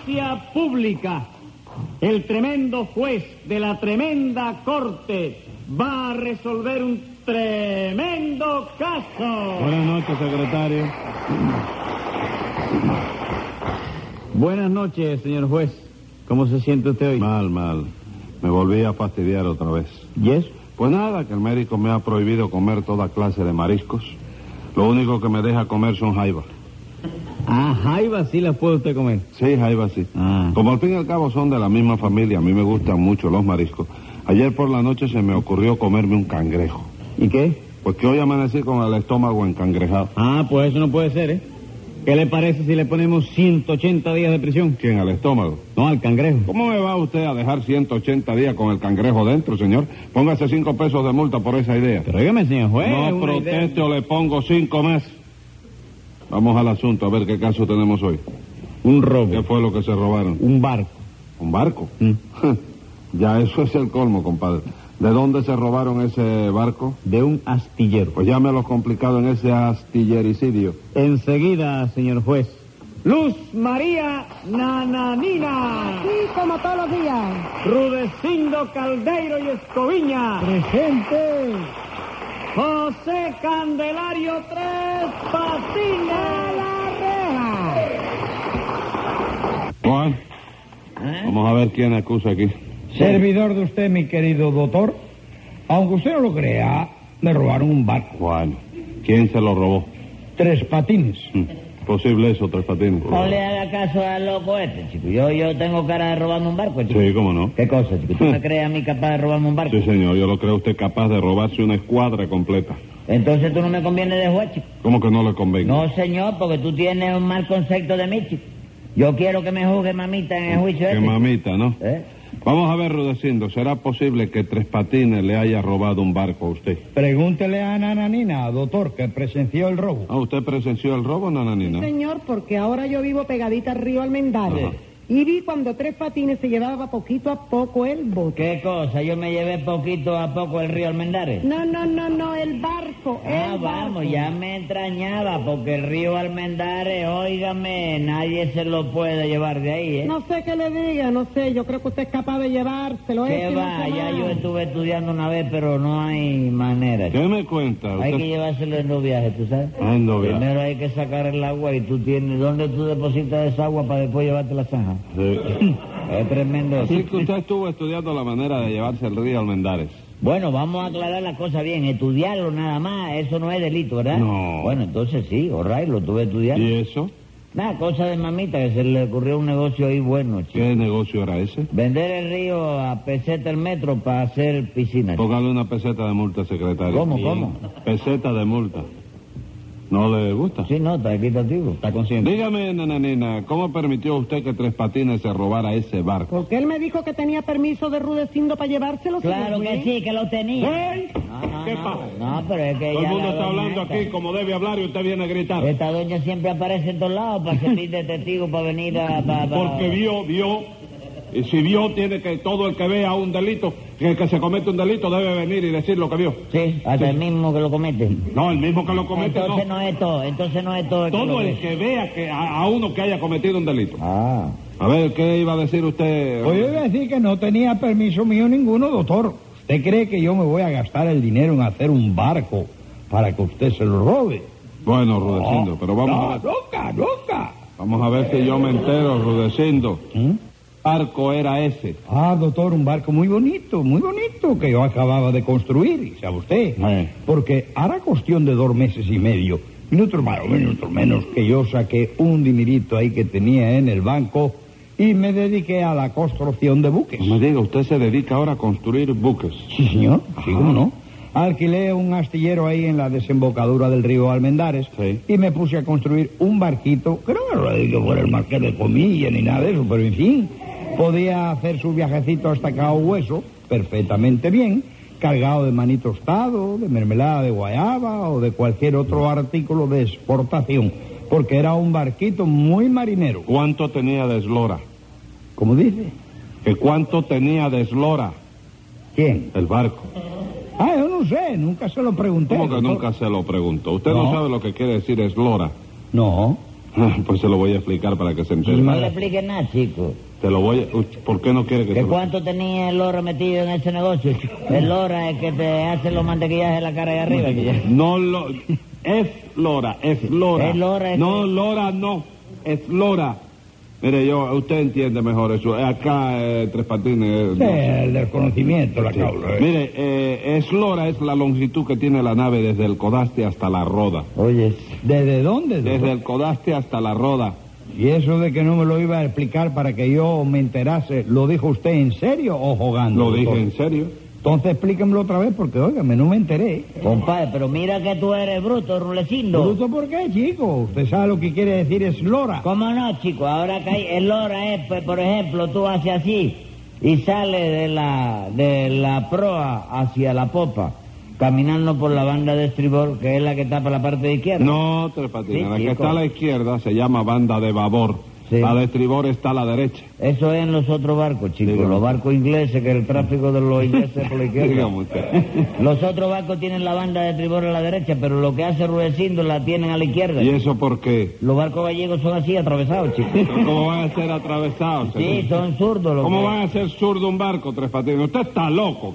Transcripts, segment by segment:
Justicia pública. El tremendo juez de la tremenda corte va a resolver un tremendo caso. Buenas noches, secretario. Buenas noches, señor juez. ¿Cómo se siente usted hoy? Mal, mal. Me volví a fastidiar otra vez. ¿Y eso? Pues nada, que el médico me ha prohibido comer toda clase de mariscos. Lo único que me deja comer son jaivas. Ah, jaiba sí las puede usted comer. Sí, jaivas sí. Ah. Como al fin y al cabo son de la misma familia, a mí me gustan mucho los mariscos. Ayer por la noche se me ocurrió comerme un cangrejo. ¿Y qué? Pues que hoy amanecí con el estómago encangrejado. Ah, pues eso no puede ser, ¿eh? ¿Qué le parece si le ponemos 180 días de prisión? ¿Quién? ¿Al estómago? No, al cangrejo. ¿Cómo me va usted a dejar 180 días con el cangrejo dentro, señor? Póngase cinco pesos de multa por esa idea. Pero óigame, señor juez. No una proteste idea- o le pongo cinco más. Vamos al asunto, a ver qué caso tenemos hoy. Un robo. ¿Qué fue lo que se robaron? Un barco. ¿Un barco? Mm. ya eso es el colmo, compadre. ¿De dónde se robaron ese barco? De un astillero. Pues llámelo complicado en ese astillericidio. Enseguida, señor juez. Luz María Nananina. Sí, como todos los días. Rudecindo Caldeiro y Escoviña. Presente. José Candelario Tres Patines. La reja. Juan, vamos a ver quién acusa aquí. Servidor de usted, mi querido doctor, aunque usted no lo crea, me robaron un barco. Juan, ¿quién se lo robó? Tres patines. Mm, Posible eso, Tres Patines. No le haga caso al loco este, chico. Yo, yo tengo cara de robarme un barco, chico. Sí, cómo no. ¿Qué cosa, chico? ¿Tú me crees a mí capaz de robarme un barco? Sí, señor, yo lo creo usted capaz de robarse una escuadra completa. Entonces tú no me conviene de juez, chico. ¿Cómo que no le convenga? No, señor, porque tú tienes un mal concepto de mí, chico. Yo quiero que me juzgue mamita en el juicio Que este. mamita, ¿no? ¿Eh? Vamos a ver, Rudecindo, ¿será posible que Tres Patines le haya robado un barco a usted? Pregúntele a Nananina, doctor, que presenció el robo. Ah, ¿usted presenció el robo, Nananina? Señor, porque ahora yo vivo pegadita al río Almendares. Ajá. Y vi cuando tres patines se llevaba poquito a poco el bote. ¿Qué cosa? Yo me llevé poquito a poco el río Almendares. No, no, no, no, el barco. Ah, el vamos, barco. ya me entrañaba, porque el río Almendares, óigame, nadie se lo puede llevar de ahí, ¿eh? No sé qué le diga, no sé, yo creo que usted es capaz de llevárselo. ¿Qué ese no va? Ya yo estuve estudiando una vez, pero no hay manera. ¿Qué me cuenta? Hay que llevárselo en los viajes, ¿tú sabes? Ah, en los viajes. Primero hay que sacar el agua y tú tienes... ¿Dónde tú depositas esa agua para después llevarte la zanja? Sí. Es tremendo. Así que usted estuvo estudiando la manera de llevarse el río Almendares. Bueno, vamos a aclarar la cosa bien. Estudiarlo nada más, eso no es delito, ¿verdad? No. Bueno, entonces sí, alright, lo tuve estudiando. ¿Y eso? Nada, cosa de mamita, que se le ocurrió un negocio ahí bueno, chico. ¿Qué negocio era ese? Vender el río a peseta el metro para hacer piscina. Póngale una peseta de multa, secretario. ¿Cómo, cómo? Peseta de multa. ¿No le gusta? Sí, no, está equitativo. Está consciente. Dígame, nananina, ¿cómo permitió usted que Tres Patines se robara ese barco? Porque él me dijo que tenía permiso de Rudecindo para llevárselo. Claro que sí, que lo tenía. ¿Eh? No, no, ¿Qué no. pasa? No, pero es que Todo el mundo está hablando esta- aquí como debe hablar y usted viene a gritar. Esta doña siempre aparece en todos lados para servir de testigo, para venir a... pa- pa- Porque vio, vio. Y si vio, tiene que todo el que vea un delito, que el que se comete un delito debe venir y decir lo que vio. Sí, hasta el mismo que lo comete. No, el mismo que lo comete, entonces no. no. es todo, entonces no es todo. el que Todo lo el que vea que a, a uno que haya cometido un delito. Ah, A ver, ¿qué iba a decir usted? Pues yo iba a decir que no tenía permiso mío ninguno, doctor. ¿Usted cree que yo me voy a gastar el dinero en hacer un barco para que usted se lo robe? Bueno, Rudecindo, pero vamos no, a ver. nunca, nunca. Vamos a ver si yo me entero, Rudecindo. ¿Mm? Barco era ese. Ah, doctor, un barco muy bonito, muy bonito, que yo acababa de construir, y sabe usted. Eh. Porque hará cuestión de dos meses y medio, minutos más o minutos menos, que yo saqué un dinerito ahí que tenía en el banco y me dediqué a la construcción de buques. No me diga, usted se dedica ahora a construir buques. Sí, señor, sí, cómo no. Alquilé un astillero ahí en la desembocadura del río Almendares Sí. y me puse a construir un barquito, que no me lo dediqué por el marqués de comilla ni nada de eso, pero en fin, podía hacer su viajecito hasta Cabo Hueso perfectamente bien, cargado de maní tostado, de mermelada de guayaba o de cualquier otro artículo de exportación, porque era un barquito muy marinero. ¿Cuánto tenía de eslora? ¿Cómo dice? ¿Que cuánto tenía de eslora ¿Quién? el barco? Ah, yo no sé, nunca se lo pregunté. ¿Cómo que nunca se lo preguntó? Usted no, No. sabe lo que quiere decir eslora. No. Pues se lo voy a explicar para que se entere. No le expliques nada, chico. Te lo voy a... ¿Por qué no quiere que ¿Que se lo... cuánto tenía el Lora metido en ese negocio? El Lora es que te hace los mantequillajes en la cara de arriba. que No lo... Es Lora, es Lora. Es Lora, es- No, Lora no. Es Lora. Mire, yo, usted entiende mejor eso. Acá, eh, Tres Patines... Sí, no sé. el desconocimiento, la causa. ¿eh? Mire, eh, es Lora es la longitud que tiene la nave desde el Codaste hasta la Roda. Oye, ¿Desde dónde? Desde el Codaste hasta la Roda. Y eso de que no me lo iba a explicar para que yo me enterase, ¿lo dijo usted en serio o jugando? Lo dije en serio. Entonces explíquemelo otra vez porque, óigame, no me enteré. compadre, pero mira que tú eres bruto, Rulecindo. ¿Bruto por qué, chico? Usted sabe lo que quiere decir es lora. ¿Cómo no, chico? Ahora que hay, el Lora es, pues, por ejemplo, tú haces así y sale de la, de la proa hacia la popa, caminando por la banda de estribor, que es la que tapa la parte de izquierda. No, Tres Patines. Sí, la que chico. está a la izquierda se llama banda de babor. Sí. La de estribor está a la derecha. Eso es en los otros barcos, chicos. Dígame. Los barcos ingleses, que el tráfico de los ingleses por la izquierda. Dígame usted. Los otros barcos tienen la banda de estribor a la derecha, pero lo que hace Rudecindo la tienen a la izquierda. ¿Y eso por qué? Los barcos gallegos son así, atravesados, chicos. ¿Pero ¿Cómo van a ser atravesados? Sí, señor? son zurdos. los ¿Cómo que- van a ser zurdo un barco, Tres Patines? Usted está loco.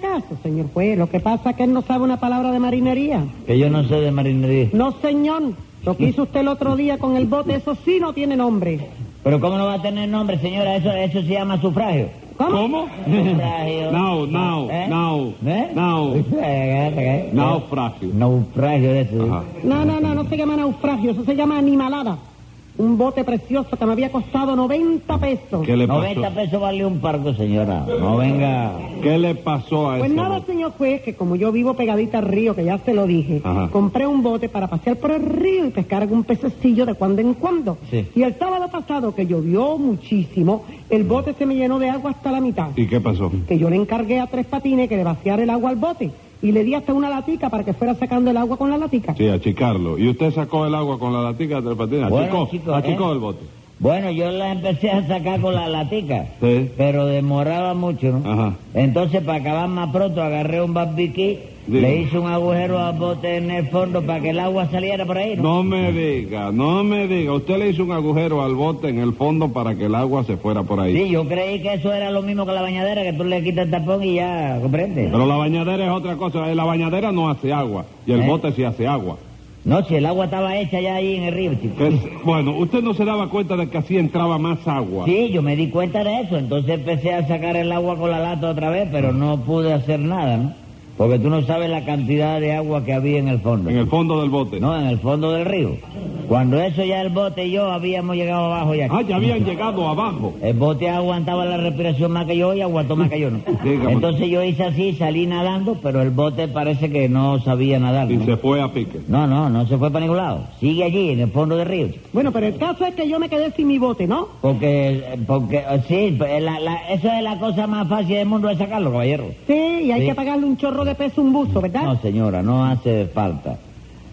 Le haga caso, señor juez. Lo que pasa es que él no sabe una palabra de marinería. Que yo no sé de marinería. No, señor. Lo que hizo usted el otro día con el bote, eso sí no tiene nombre. Pero ¿cómo no va a tener nombre, señora? Eso, eso se llama sufragio. ¿Cómo? ¿Cómo? Sufragio. No, no, ¿Eh? no, ¿Eh? no. Naufragio. Naufragio de eso. Ajá. No, no, no, no se llama naufragio, eso se llama animalada. Un bote precioso que me había costado 90 pesos. ¿Qué le 90 pasó? pesos vale un parco, señora. No venga. ¿Qué le pasó a Pues ese nada, bote? señor juez, que como yo vivo pegadita al río, que ya se lo dije, Ajá. compré un bote para pasear por el río y pescar algún pececillo de cuando en cuando. Sí. Y el sábado pasado, que llovió muchísimo, el bote se me llenó de agua hasta la mitad. ¿Y qué pasó? Que yo le encargué a tres patines que le vaciara el agua al bote. Y le di hasta una latica para que fuera sacando el agua con la latica. Sí, achicarlo. ¿Y usted sacó el agua con la latica de Patines? Bueno, Achicó, chicos, achicó ¿eh? el bote. Bueno, yo la empecé a sacar con la latica. Sí. Pero demoraba mucho, ¿no? Ajá. Entonces, para acabar más pronto, agarré un barbiquí, le hice un agujero al bote en el fondo para que el agua saliera por ahí, ¿no? No me diga, no me diga. Usted le hizo un agujero al bote en el fondo para que el agua se fuera por ahí. Sí, yo creí que eso era lo mismo que la bañadera, que tú le quitas el tapón y ya, ¿comprende? Pero la bañadera es otra cosa. La bañadera no hace agua y el ¿Eh? bote sí hace agua. No, si el agua estaba hecha ya ahí en el río, chico. Es- bueno, usted no se daba cuenta de que así entraba más agua. Sí, yo me di cuenta de eso, entonces empecé a sacar el agua con la lata otra vez, pero no pude hacer nada, ¿no? Porque tú no sabes la cantidad de agua que había en el fondo. En el fondo del bote. No, en el fondo del río. Cuando eso ya el bote y yo habíamos llegado abajo ya. Ah, ya habían llegado abajo. El bote aguantaba la respiración más que yo y aguantó más que yo. Entonces yo hice así, salí nadando, pero el bote parece que no sabía nadar, Y se fue a pique. No, no, no se fue para ningún lado. Sigue allí, en el fondo del río. Bueno, pero el caso es que yo me quedé sin mi bote, ¿no? Porque, porque, sí, la- la- eso es la cosa más fácil del mundo de sacarlo, caballero. Sí, y hay Sí. que pagarle un chorro de peso un buzo, ¿verdad? No, señora, no hace falta.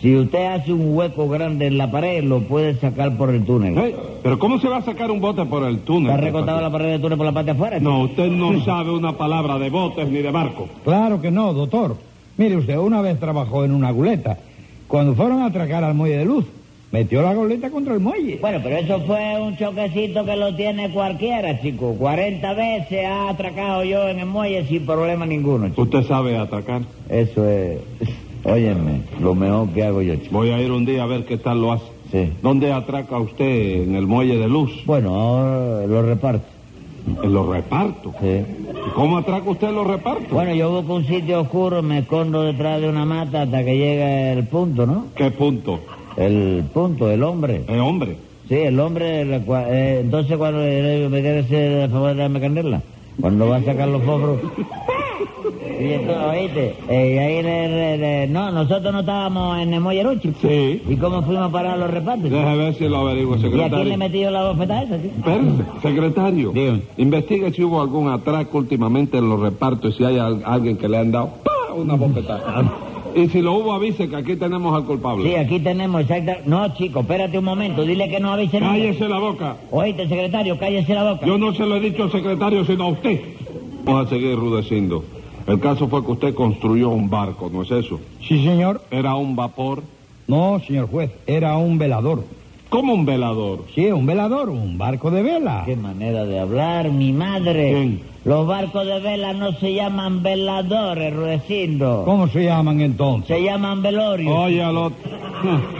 Si usted hace un hueco grande en la pared, lo puede sacar por el túnel. Hey, Pero ¿cómo se va a sacar un bote por el túnel? ¿Está recortado la pared del túnel por la parte de afuera? No, usted no sabe una palabra de botes ni de barco. Claro que no, doctor. Mire usted, una vez trabajó en una guleta. Cuando fueron a atracar al muelle de luz, metió la goleta contra el muelle. Bueno, pero eso fue un choquecito que lo tiene cualquiera, chico. 40 veces ha atracado yo en el muelle sin problema ninguno, chico. Usted sabe atracar. Eso es, óyeme, lo mejor que hago yo, chico. Voy a ir un día a ver qué tal lo hace. Sí. ¿Dónde atraca usted? ¿En el muelle de luz? Bueno, ahora lo reparto. En los repartos. Sí. ¿Y ¿Cómo atraca usted los repartos? Bueno, yo busco un sitio oscuro, me escondo detrás de una mata hasta que llegue el punto, ¿no? ¿Qué punto? El punto, el hombre. Eh, hombre. Sí, el hombre, la cua- eh, entonces cuando eh, me quiere hacer el favor de darme candela, cuando va a sacar los fósforos. Y entonces, oíste, eh, y ahí le, le- le- no, nosotros no estábamos en el muelle Ruchi. Sí. ¿Y cómo fuimos a parar los repartos? Deje ver si lo averiguo, ¿Y a quién le secretario. he metido la bofetada esa? Espérese, secretario. Dígame. Investigue si hubo algún atraco últimamente en los repartos y si hay al- alguien que le han dado ¡pa! una bofetada. y si lo hubo, avise que aquí tenemos al culpable. Sí, aquí tenemos exacta... No, chico, espérate un momento, dile que no avise nada. Cállese la boca. Oíste, secretario, cállese la boca. Yo no se lo he dicho al secretario, sino a usted. Vamos a seguir rudeciendo. El caso fue que usted construyó un barco, ¿no es eso? Sí, señor. Era un vapor. No, señor juez, era un velador. ¿Cómo un velador? Sí, un velador, un barco de vela. Qué manera de hablar, mi madre. ¿Quién? Los barcos de vela no se llaman veladores, Rudecindo. ¿Cómo se llaman entonces? Se llaman velorios. Otro.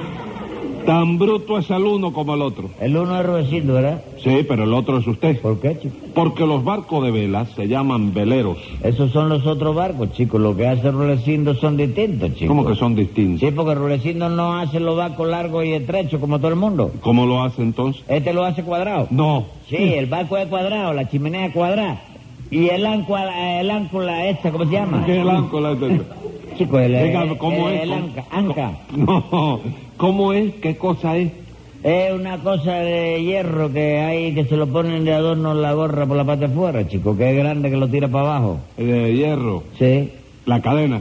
Tan bruto es el uno como el otro. El uno es Rudecindo, ¿verdad? Sí, pero el otro es usted. ¿Por qué, chico? Porque los barcos de vela se llaman veleros. Esos son los otros barcos, chicos. Lo que hace Rulecindo son distintos, chicos. ¿Cómo que son distintos? Sí, porque Rulecindo no hace los barcos largos y estrechos como todo el mundo. ¿Cómo lo hace entonces? Este lo hace cuadrado. No. Sí, el barco es cuadrado, la chimenea es cuadrada. Y el ancla, el ancla esta, ¿cómo se llama? ¿Qué áncora es este? Chico, el, Dígame, ¿cómo el- es? el anca, anca. No. ¿Cómo es? ¿Qué cosa es? Es una cosa de hierro que hay que se lo ponen de adorno en la gorra por la parte de fuera, chico, que es grande que lo tira para abajo. De hierro. Sí. La cadena.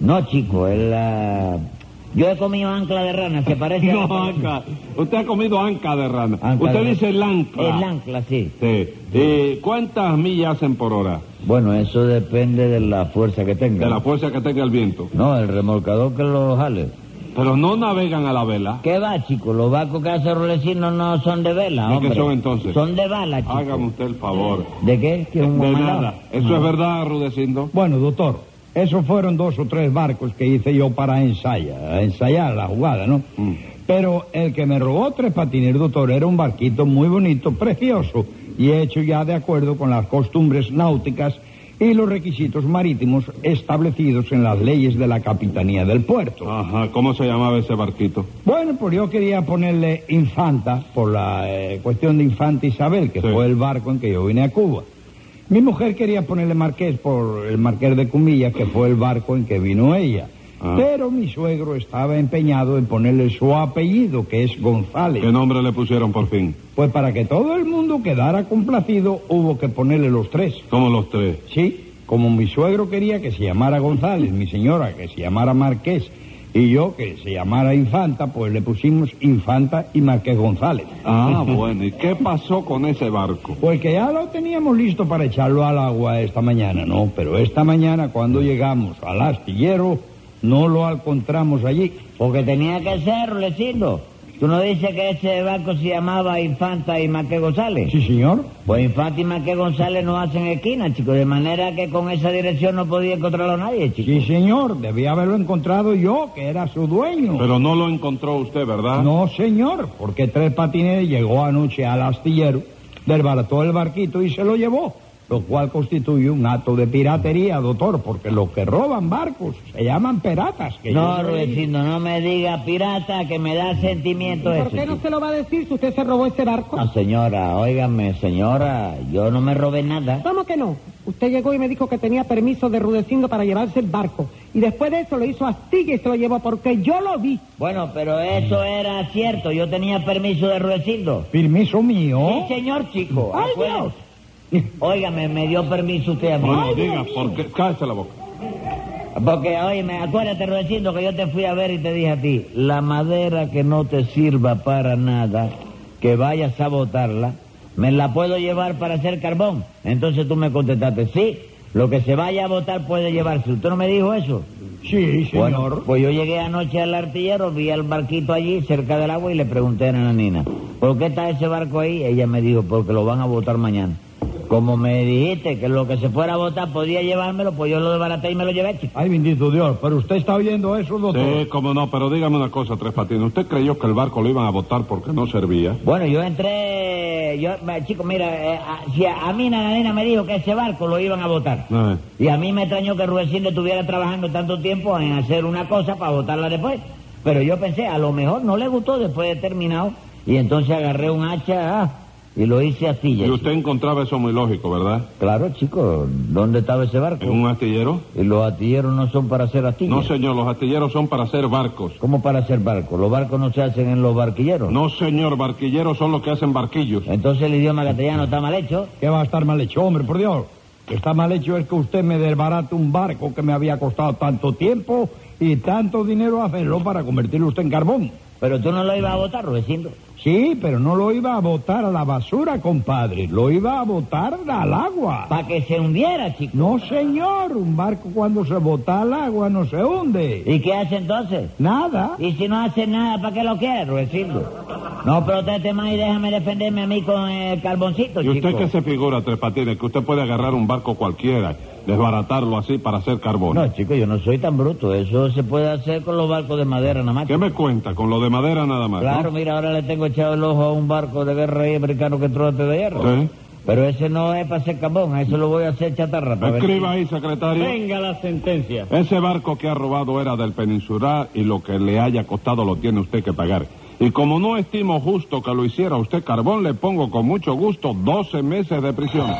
No, chico, es la... Yo he comido ancla de rana, se parece a la- No, anca. Usted ha comido anca de rana. Anca Usted de- dice el ancla. El ancla, sí. Sí. ¿Y cuántas millas hacen por hora? Bueno, eso depende de la fuerza que tenga. De la fuerza que tenga el viento. No, el remolcador que lo jale. Pero no navegan a la vela. ¿Qué va, chico? Los barcos que hace Rolecino no son de vela, ¿De qué son entonces? Son de bala, chico. Hágame usted el favor. ¿De qué? ¿Que un De mandado? nada. ¿Eso es verdad, Rudecindo? Bueno, doctor, esos fueron dos o tres barcos que hice yo para ensayar, ensayar la jugada, ¿no? Mm. Pero el que me robó tres patines, doctor, era un barquito muy bonito, precioso, y hecho ya de acuerdo con las costumbres náuticas y los requisitos marítimos establecidos en las leyes de la Capitanía del Puerto. Ajá. ¿Cómo se llamaba ese barquito? Bueno, pues yo quería ponerle Infanta por la eh, cuestión de Infanta Isabel, que Sí. fue el barco en que yo vine a Cuba. Mi mujer quería ponerle Marqués por el Marqués de Cumilla, que fue el barco en que vino ella. Ah. Pero mi suegro estaba empeñado en ponerle su apellido, que es González. ¿Qué nombre le pusieron por fin? Pues para que todo el mundo quedara complacido, hubo que ponerle los tres. Como los tres. Sí, como mi suegro quería que se llamara González, mi señora que se llamara Marqués y yo que se llamara Infanta, pues le pusimos Infanta y Marqués González. Ah, bueno. ¿Y qué pasó con ese barco? Pues que ya lo teníamos listo para echarlo al agua esta mañana, ¿no? Pero esta mañana cuando llegamos al astillero no lo encontramos allí. Porque tenía que ser, Rolecino. ¿Tú no dices que ese barco se llamaba Infanta y Maqué González? Sí, señor. Pues Infanta y Maqué González no hacen esquina, chico. De manera que con esa dirección no podía encontrarlo nadie, chico. Sí, señor. Debía haberlo encontrado yo, que era su dueño. Pero no lo encontró usted, ¿verdad? No, señor, porque Tres Patines llegó anoche al astillero, desbarató el barquito y se lo llevó, lo cual constituye un acto de piratería, doctor, porque los que roban barcos se llaman piratas. Que No, Rudecindo, no me diga pirata que me da sentimiento ¿Por eso. qué no se lo va a decir si usted se robó ese barco? No, señora, óigame, señora, yo no me robé nada. ¿Cómo que no? Usted llegó y me dijo que tenía permiso de Rudecindo para llevarse el barco. Y después de eso lo hizo astilla y se lo llevó porque yo lo vi. Bueno, pero eso era cierto, yo tenía permiso de Rudecindo. Permiso mío. Sí, señor, chico. ¡Ay, acuérdese. Óigame, me dio permiso usted a mí. Bueno, diga, ¿por qué? Cállese la boca. Porque, óyeme, acuérdate, Rudecindo, que yo te fui a ver y te dije a ti, la madera que no te sirva para nada, que vayas a botarla, me la puedo llevar para hacer carbón. Entonces tú me contestaste, sí, lo que se vaya a botar puede llevarse. ¿Usted no me dijo eso? Sí, señor. Bueno, pues yo llegué anoche al artillero, vi el barquito allí cerca del agua y le pregunté a la nina, ¿por qué está ese barco ahí? Ella me dijo, porque lo van a botar mañana. Como me dijiste que lo que se fuera a botar podía llevármelo, pues yo lo desbaraté y me lo llevé, chico. Ay, bendito Dios, pero usted está oyendo eso, doctor. Sí, cómo no, pero dígame una cosa, Tres Patines. ¿Usted creyó que el barco lo iban a botar porque no servía? Bueno, yo entré, yo, chico, mira, eh, a, si a, a mí la nena me dijo que ese barco lo iban a botar. Eh. Y a mí me extrañó que Rudecindo estuviera trabajando tanto tiempo en hacer una cosa para botarla después. Pero yo pensé, a lo mejor no le gustó después de terminado. Y entonces agarré un hacha ah, y lo hice astilla. Y usted encontraba eso muy lógico, ¿verdad? Claro, chico, ¿dónde estaba ese barco? ¿En un astillero? Y los astilleros no son para hacer astillas. No, señor, los astilleros son para hacer barcos. ¿Cómo para hacer barcos? Los barcos no se hacen en los barquilleros. No, señor, barquilleros son los que hacen barquillos. Entonces el idioma castellano está mal hecho. ¿Qué va a estar mal hecho, hombre, por Dios? Que está mal hecho es que usted me desbarate un barco que me había costado tanto tiempo y tanto dinero hacerlo para convertirlo usted en carbón. Pero tú no lo ibas a votar, Rudecindo. Sí, pero no lo iba a botar a la basura, compadre. Lo iba a botar al agua. Para que se hundiera, chico. No, señor. Un barco cuando se bota al agua no se hunde. ¿Y qué hace entonces? Nada. Y si no hace nada, ¿para qué lo quiere, Rudecindo? No proteste más y déjame defenderme a mí con el carboncito, ¿Y usted chico. qué se figura, Tres Patines? Que usted puede agarrar un barco cualquiera, desbaratarlo así para hacer carbón. No, chico, yo no soy tan bruto. Eso se puede hacer con los barcos de madera nada más. ¿Qué me cuenta? Con lo de madera nada más, ¿no? Claro, mira, ahora le tengo echado el ojo a un barco de guerra ahí americano que trote de hierro. Sí. Pero ese no es para hacer carbón, a eso lo voy a hacer chatarra. para ver Escriba ahí, secretario. Venga la sentencia. Ese barco que ha robado era del Peninsular y lo que le haya costado lo tiene usted que pagar. Y como no estimo justo que lo hiciera usted carbón, le pongo con mucho gusto 12 meses de prisión.